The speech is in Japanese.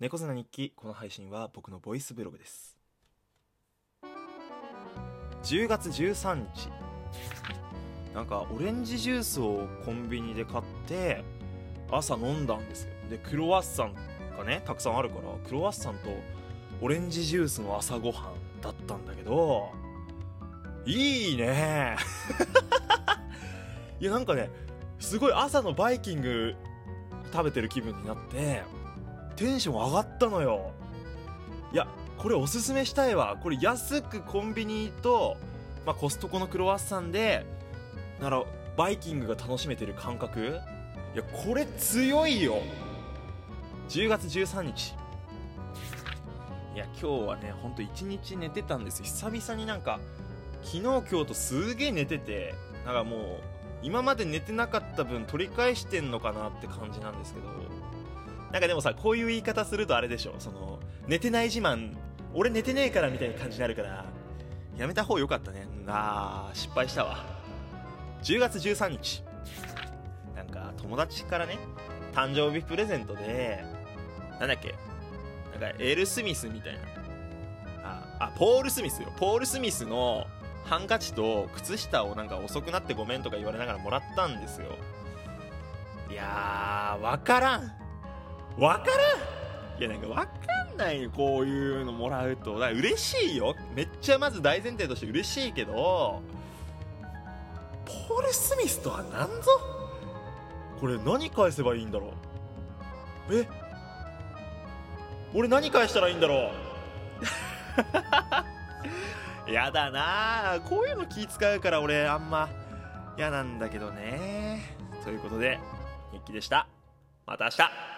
猫背な日記この配信は僕のボイスブログです。10月13日。なんかオレンジジュースをコンビニで買って朝飲んだんですよ。でクロワッサンがねたくさんあるからクロワッサンとオレンジジュースの朝ごはんだったんだけどいいね。いやなんかねすごい朝のバイキング食べてる気分になってテンション上がったのよ。いやこれおすすめしたいわ。これ安くコンビニと、まあ、コストコのクロワッサンでならバイキングが楽しめてる感覚。いやこれ強いよ。10月13日。いや今日はねほんと1日寝てたんですよ。久々になんか昨日今日とすげえ寝ててなんかもう今まで寝てなかった分取り返してんのかなって感じなんですけど。なんかでもさこういう言い方するとあれでしょ。その寝てない自慢。俺寝てねえからみたいな感じになるからやめた方がよかったね。あー失敗したわ。10月13日。なんか友達からね誕生日プレゼントでなんだっけ？なんかエル・スミスみたいな。ああポール・スミスよ。ポール・スミスのハンカチと靴下をなんか遅くなってごめんとか言われながらもらったんですよ。いやーわからん。わからん。いやなんかわかんない。よこういうのもらうと。だから嬉しいよ。めっちゃまず大前提として嬉しいけどポール・スミスとは何ぞ？これ何返せばいいんだろう？え？俺何返したらいいんだろう？やだな。こういうの気使うから俺あんま嫌なんだけどね。ということで日記でした。また明日。